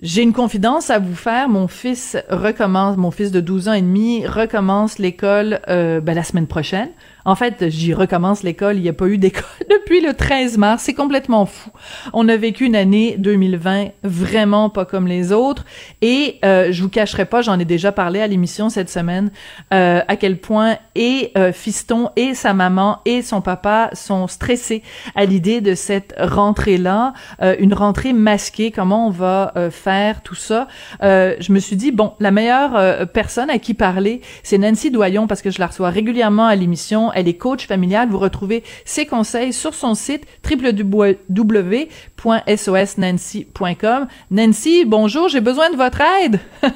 J'ai une confidence à vous faire. Mon fils recommence, mon fils de 12 ans et demi recommence l'école euh, ben, la semaine prochaine. En fait, j'y recommence l'école. Il n'y a pas eu d'école depuis le 13 mars. C'est complètement fou. On a vécu une année 2020 vraiment pas comme les autres. Et euh, je vous cacherai pas, j'en ai déjà parlé à l'émission cette semaine, euh, à quel point et euh, Fiston et sa maman et son papa sont stressés à l'idée de cette rentrée-là, euh, une rentrée masquée. Comment on va faire tout ça? Je me suis dit bon, la meilleure personne à qui parler, c'est Nancy Doyon parce que je la reçois régulièrement à l'émission elle est coach familiale. Vous retrouvez ses conseils sur son site www.sosnancy.com. Nancy, bonjour, j'ai besoin de votre aide.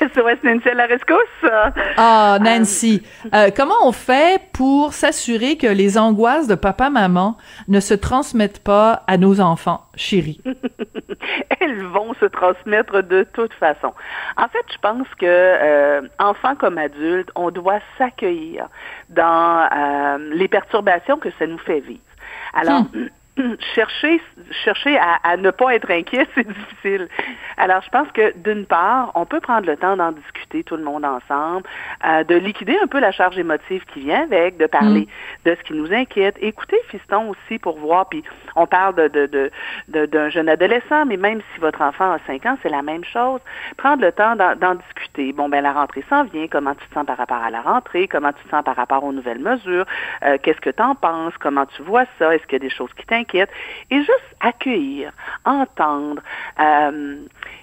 SOS Nancy à la rescousse. Ah, Nancy, euh, comment on fait pour s'assurer que les angoisses de papa-maman ne se transmettent pas à nos enfants chéris? Elles vont se transmettre de toute façon. En fait, je pense que euh, enfants comme adultes, on doit s'accueillir dans euh, les perturbations que ça nous fait vivre. Alors, hmm. chercher, chercher à, ne pas être inquiet, c'est difficile. Alors, je pense que d'une part, on peut prendre le temps d'en discuter tout le monde ensemble, euh, de liquider un peu la charge émotive qui vient avec, de parler mm. de ce qui nous inquiète. Écoutez Fiston aussi pour voir, puis on parle de, de, de, d'un jeune adolescent, mais même si votre enfant a 5 ans, c'est la même chose. Prendre le temps d'en, discuter. Bon, ben la rentrée s'en vient. Comment tu te sens par rapport à la rentrée? Comment tu te sens par rapport aux nouvelles mesures? Euh, qu'est-ce que tu en penses? Comment tu vois ça? Est-ce qu'il y a des choses qui t'inquiètent? Et juste accueillir, entendre euh,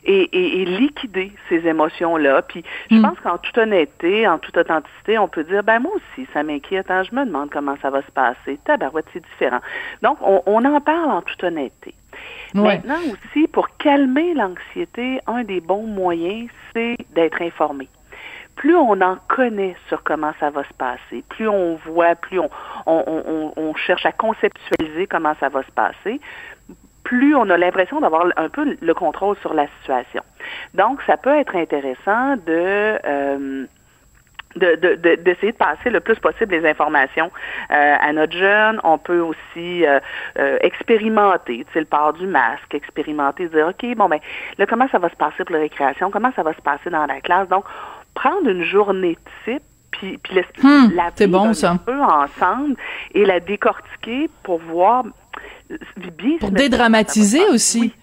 et, liquider ces émotions-là. Puis je mm. pense qu'en toute honnêteté, en toute authenticité, on peut dire, ben moi aussi, ça m'inquiète, hein, je me demande comment ça va se passer. Tabarouette, c'est différent. Donc, on, en parle en toute honnêteté. Maintenant aussi, pour calmer l'anxiété, un des bons moyens, c'est d'être informé plus on en connaît sur comment ça va se passer, plus on voit, plus on, on, cherche à conceptualiser comment ça va se passer, plus on a l'impression d'avoir un peu le contrôle sur la situation. Donc, ça peut être intéressant de... Euh, d'essayer de, passer le plus possible les informations euh, à notre jeune. On peut aussi euh, expérimenter, tu sais, le port du masque, expérimenter, dire, OK, bon, ben, là, comment ça va se passer pour la récréation? Comment ça va se passer dans la classe? Donc, prendre une journée type puis, puis hmm, la bon, un peu ensemble et la décortiquer pour voir bien pour dédramatiser aussi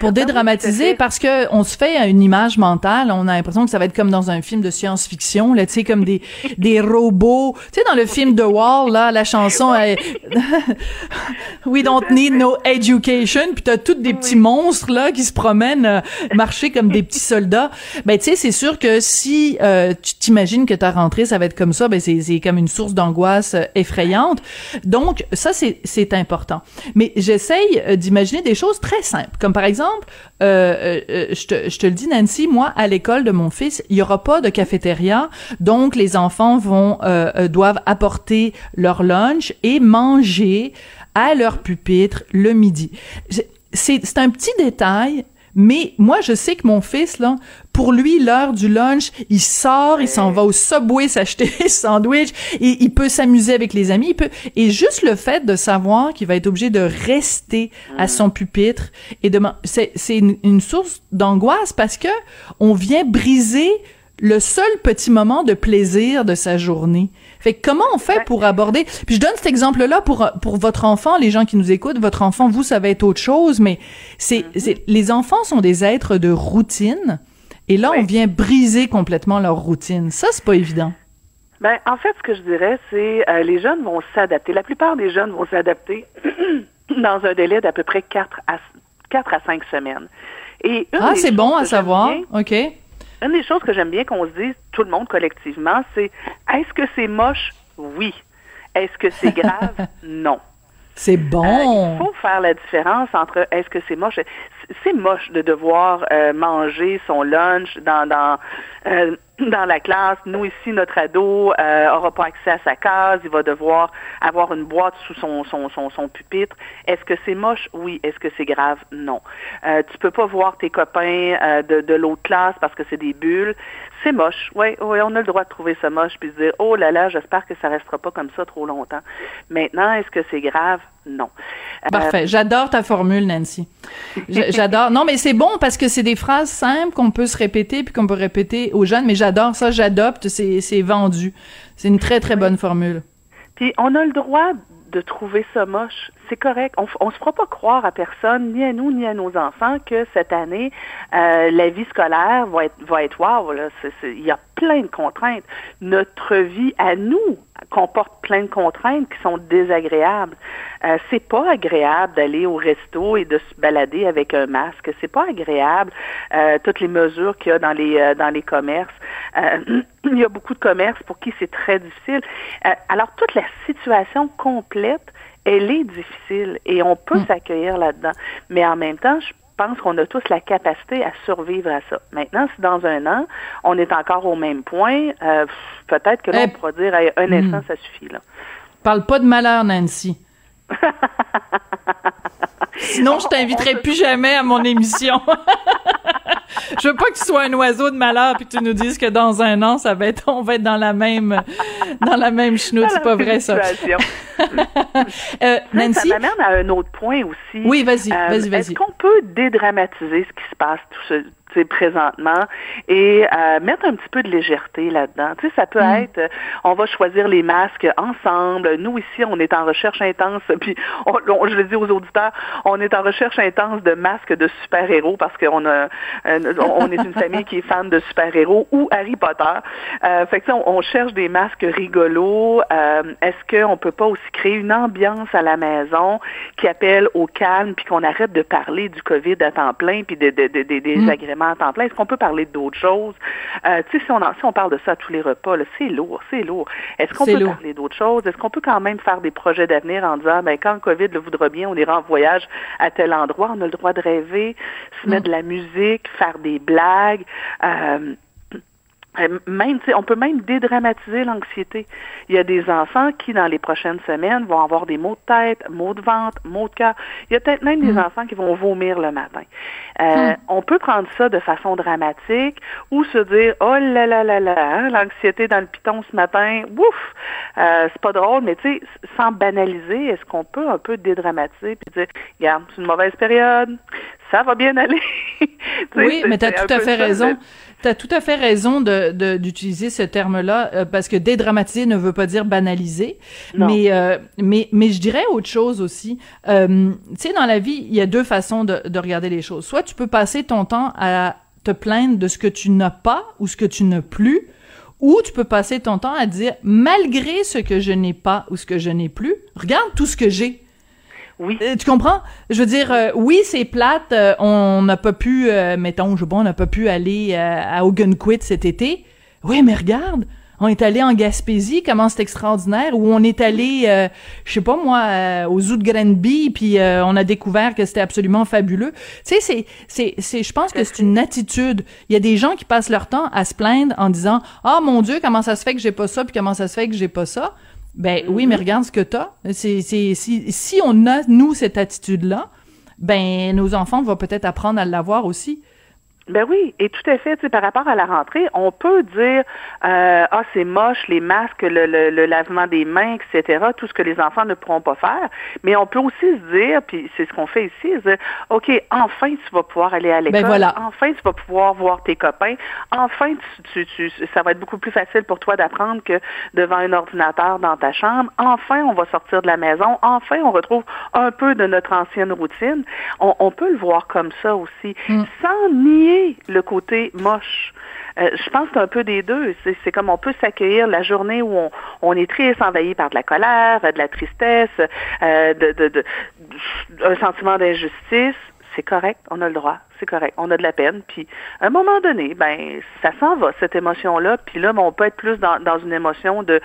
pour dédramatiser parce que on se fait une image mentale, on a l'impression que ça va être comme dans un film de science-fiction, là, tu sais, comme des des robots. Tu sais, dans le film The Wall, là, la chanson We don't need no education, puis t'as toutes des petits monstres là qui se promènent, euh, marcher comme des petits soldats. Ben tu sais, c'est sûr que si euh, tu t'imagines que ta rentrée ça va être comme ça, ben c'est c'est comme une source d'angoisse euh, effrayante. Donc ça c'est c'est important. Mais j'essaye d'imaginer des choses très simples, comme par exemple exemple, euh, euh, euh, je, te, le dis, Nancy, moi, à l'école de mon fils, il y aura pas de cafétéria, donc les enfants vont doivent apporter leur lunch et manger à leur pupitre le midi. C'est un petit détail, mais moi, je sais que mon fils, là, pour lui, l'heure du lunch, il sort, il s'en va au Subway s'acheter des sandwichs, et il peut s'amuser avec les amis, il peut, et juste le fait de savoir qu'il va être obligé de rester à son pupitre et de, c'est, c'est une, une source d'angoisse parce que on vient briser le seul petit moment de plaisir de sa journée. Fait comment on fait pour aborder? Puis je donne cet exemple-là pour pour votre enfant, les gens qui nous écoutent, votre enfant vous ça va être autre chose, mais c'est mm-hmm. les enfants sont des êtres de routine et là on vient briser complètement leur routine. Ça c'est pas évident. Ben, en fait, ce que je dirais, c'est euh, les jeunes vont s'adapter. La plupart des jeunes vont s'adapter dans un délai d'à peu près 4 à 4 à 5 semaines. Et ah, c'est bon à savoir. OK une des choses que j'aime bien qu'on se dise, tout le monde collectivement, c'est est-ce que c'est moche? Oui. Est-ce que c'est grave? non. C'est bon. il faut faire la différence entre est-ce que c'est moche? C'est moche de devoir manger son lunch dans dans dans la classe. Nous, ici, notre ado euh, aura pas accès à sa case. Il va devoir avoir une boîte sous son, son, son, son pupitre. Est-ce que c'est moche? Oui. Est-ce que c'est grave? Non. Euh, tu peux pas voir tes copains euh, de, de l'autre classe parce que c'est des bulles. C'est moche. Oui, oui, on a le droit de trouver ça moche puis de dire, oh là là, j'espère que ça restera pas comme ça trop longtemps. Maintenant, est-ce que c'est grave? Non. Euh, Parfait. J'adore ta formule, Nancy. J'adore. Non, mais c'est bon parce que c'est des phrases simples qu'on peut se répéter puis qu'on peut répéter aux jeunes. Mais j'adore ça. J'adopte. C'est vendu. C'est une très, très bonne formule. Puis on a le droit de trouver ça moche. C'est correct. On, on se fera pas croire à personne, ni à nous, ni à nos enfants, que cette année, euh, la vie scolaire va être, va être wow. Il y a plein de contraintes. Notre vie à nous comporte plein de contraintes qui sont désagréables. Euh, c'est pas agréable d'aller au resto et de se balader avec un masque. C'est pas agréable euh, toutes les mesures qu'il y a dans les dans les commerces. Il y a beaucoup de commerces pour qui c'est très difficile. Alors toute la situation complète, elle est difficile et on peut hmm. s'accueillir là-dedans. Mais en même temps, je pense qu'on a tous la capacité à survivre à ça. Maintenant, si dans un an, on est encore au même point, euh, peut-être que là, on eh, pourra dire un hmm. instant, ça suffit. Là. Parle pas de malheur, Nancy. Sinon, je t'inviterai plus jamais à mon émission. je veux pas que tu sois un oiseau de malheur puis que tu nous dises que dans un an, ça va être, on va être dans la même, dans la même chenoute. C'est pas vrai, ça. euh, Nancy? Ça m'amène à un autre point aussi. Oui, vas-y, euh, vas-y, vas-y. Est-ce qu'on peut dédramatiser ce qui se passe, tout ce, présentement et euh, mettre un petit peu de légèreté là-dedans. Tu sais, ça peut mm. être, euh, on va choisir les masques ensemble. Nous ici, on est en recherche intense, puis je le dis aux auditeurs, on est en recherche intense de masques de super-héros parce qu'on a, on est une famille qui est fan de super-héros ou Harry Potter. Euh, fait que on, on, cherche des masques rigolos. Euh, Est-ce qu'on peut pas aussi créer une ambiance à la maison qui appelle au calme, puis qu'on arrête de parler du COVID à temps plein, puis des de, de, de, désagréments mm. À temps plein? Est-ce qu'on peut parler d'autres choses? Euh, tu sais, si on, si on parle de ça à tous les repas, c'est lourd, c'est lourd. Est-ce qu'on peut parler d'autres choses? Est-ce qu'on peut quand même faire des projets d'avenir en disant, ben, quand le COVID le voudra bien, on ira en voyage à tel endroit, on a le droit de rêver, se mettre mm. de la musique, faire des blagues. Euh, même, on peut même dédramatiser l'anxiété. Il y a des enfants qui, dans les prochaines semaines, vont avoir des maux de tête, maux de ventre, maux de cœur. Il y a peut-être même des hmm. enfants qui vont vomir le matin. Euh, hmm. On peut prendre ça de façon dramatique ou se dire, oh là là là là, hein, l'anxiété dans le piton ce matin, ouf, euh, c'est pas drôle, mais tu sais, sans banaliser, est-ce qu'on peut un peu dédramatiser puis dire, regarde, c'est une mauvaise période, ça va bien aller. Oui, mais tu as tout à fait raison. Tu as tout à fait raison de d'utiliser ce terme-là euh, parce que dédramatiser ne veut pas dire banaliser. Mais euh, mais mais je dirais autre chose aussi. Euh, tu sais dans la vie, il y a deux façons de, de regarder les choses. Soit tu peux passer ton temps à te plaindre de ce que tu n'as pas ou ce que tu n'as plus ou tu peux passer ton temps à dire malgré ce que je n'ai pas ou ce que je n'ai plus, regarde tout ce que j'ai. Oui. Euh, tu comprends? Je veux dire, euh, oui, c'est plate. Euh, on n'a pas pu, mettons, je sais on n'a pas pu aller à Ogunquit cet été. Oui, mais regarde, on est allé en Gaspésie, comment c'est extraordinaire. Ou on est allé, je sais pas moi, au zoo de Granby, puis on a découvert que c'était absolument fabuleux. Tu sais, c'est, c'est, c'est, je pense que c'est une attitude. Il y a des gens qui passent leur temps à se plaindre en disant, ah mon Dieu, comment ça se fait que j'ai pas ça, puis comment ça se fait que j'ai pas ça. Ben oui, mais regarde ce que t'as. C'est, c'est, si, si on a, nous, cette attitude-là, ben nos enfants vont peut-être apprendre à l'avoir aussi. Ben oui, et tout à fait, tu sais, par rapport à la rentrée, on peut dire euh, ah c'est moche les masques, le, le, lavement des mains, etc. Tout ce que les enfants ne pourront pas faire, mais on peut aussi se dire, puis c'est ce qu'on fait ici, dire ok enfin tu vas pouvoir aller à l'école, ben voilà. enfin tu vas pouvoir voir tes copains, enfin tu, tu, ça va être beaucoup plus facile pour toi d'apprendre que devant un ordinateur dans ta chambre. Enfin on va sortir de la maison, enfin on retrouve un peu de notre ancienne routine. On, on peut le voir comme ça aussi, mm. sans nier le côté moche. Euh, je pense que c'est un peu des deux. C'est comme on peut s'accueillir la journée où on, est triste, envahi par de la colère, de la tristesse, euh, de, un sentiment d'injustice, c'est correct, on a le droit, c'est correct, on a de la peine. Puis à un moment donné, ben ça s'en va cette émotion-là. Puis là, ben, on peut être plus dans, dans une émotion de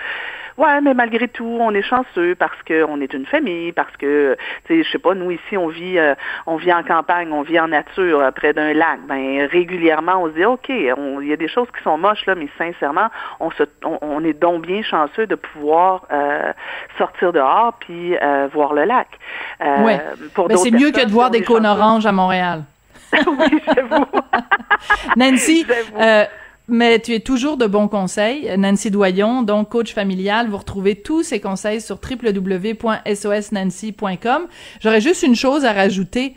Ouais, mais malgré tout, on est chanceux parce qu'on est une famille, parce que, tu sais, je sais pas, nous ici, on vit, euh, on vit en campagne, on vit en nature, euh, près d'un lac. Ben régulièrement, on se dit, ok, il y a des choses qui sont moches là, mais sincèrement, on se, on, est donc bien chanceux de pouvoir euh, sortir dehors puis voir le lac. oui. Ben, c'est mieux que de voir des cônes oranges à Montréal. oui, j'avoue. Nancy, mais tu es toujours de bons conseils. Nancy Doyon, donc coach familial, vous retrouvez tous ces conseils sur www.sosnancy.com. J'aurais juste une chose à rajouter.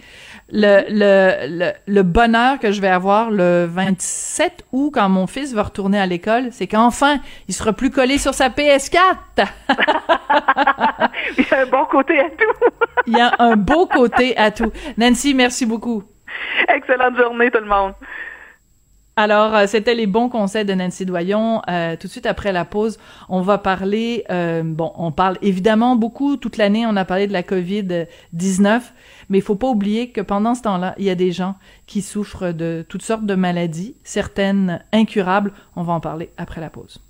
Le, le, le, bonheur que je vais avoir le 27 août quand mon fils va retourner à l'école, c'est qu'enfin, il sera plus collé sur sa PS4. il y a un bon côté à tout. il y a un beau côté à tout. Nancy, merci beaucoup. Excellente journée tout le monde. Alors, euh, c'était les bons conseils de Nancy Doyon. Euh, tout de suite après la pause, on va parler, euh, bon, on parle évidemment beaucoup, toute l'année, on a parlé de la COVID-19, mais il faut pas oublier que pendant ce temps-là, il y a des gens qui souffrent de toutes sortes de maladies, certaines incurables. On va en parler après la pause.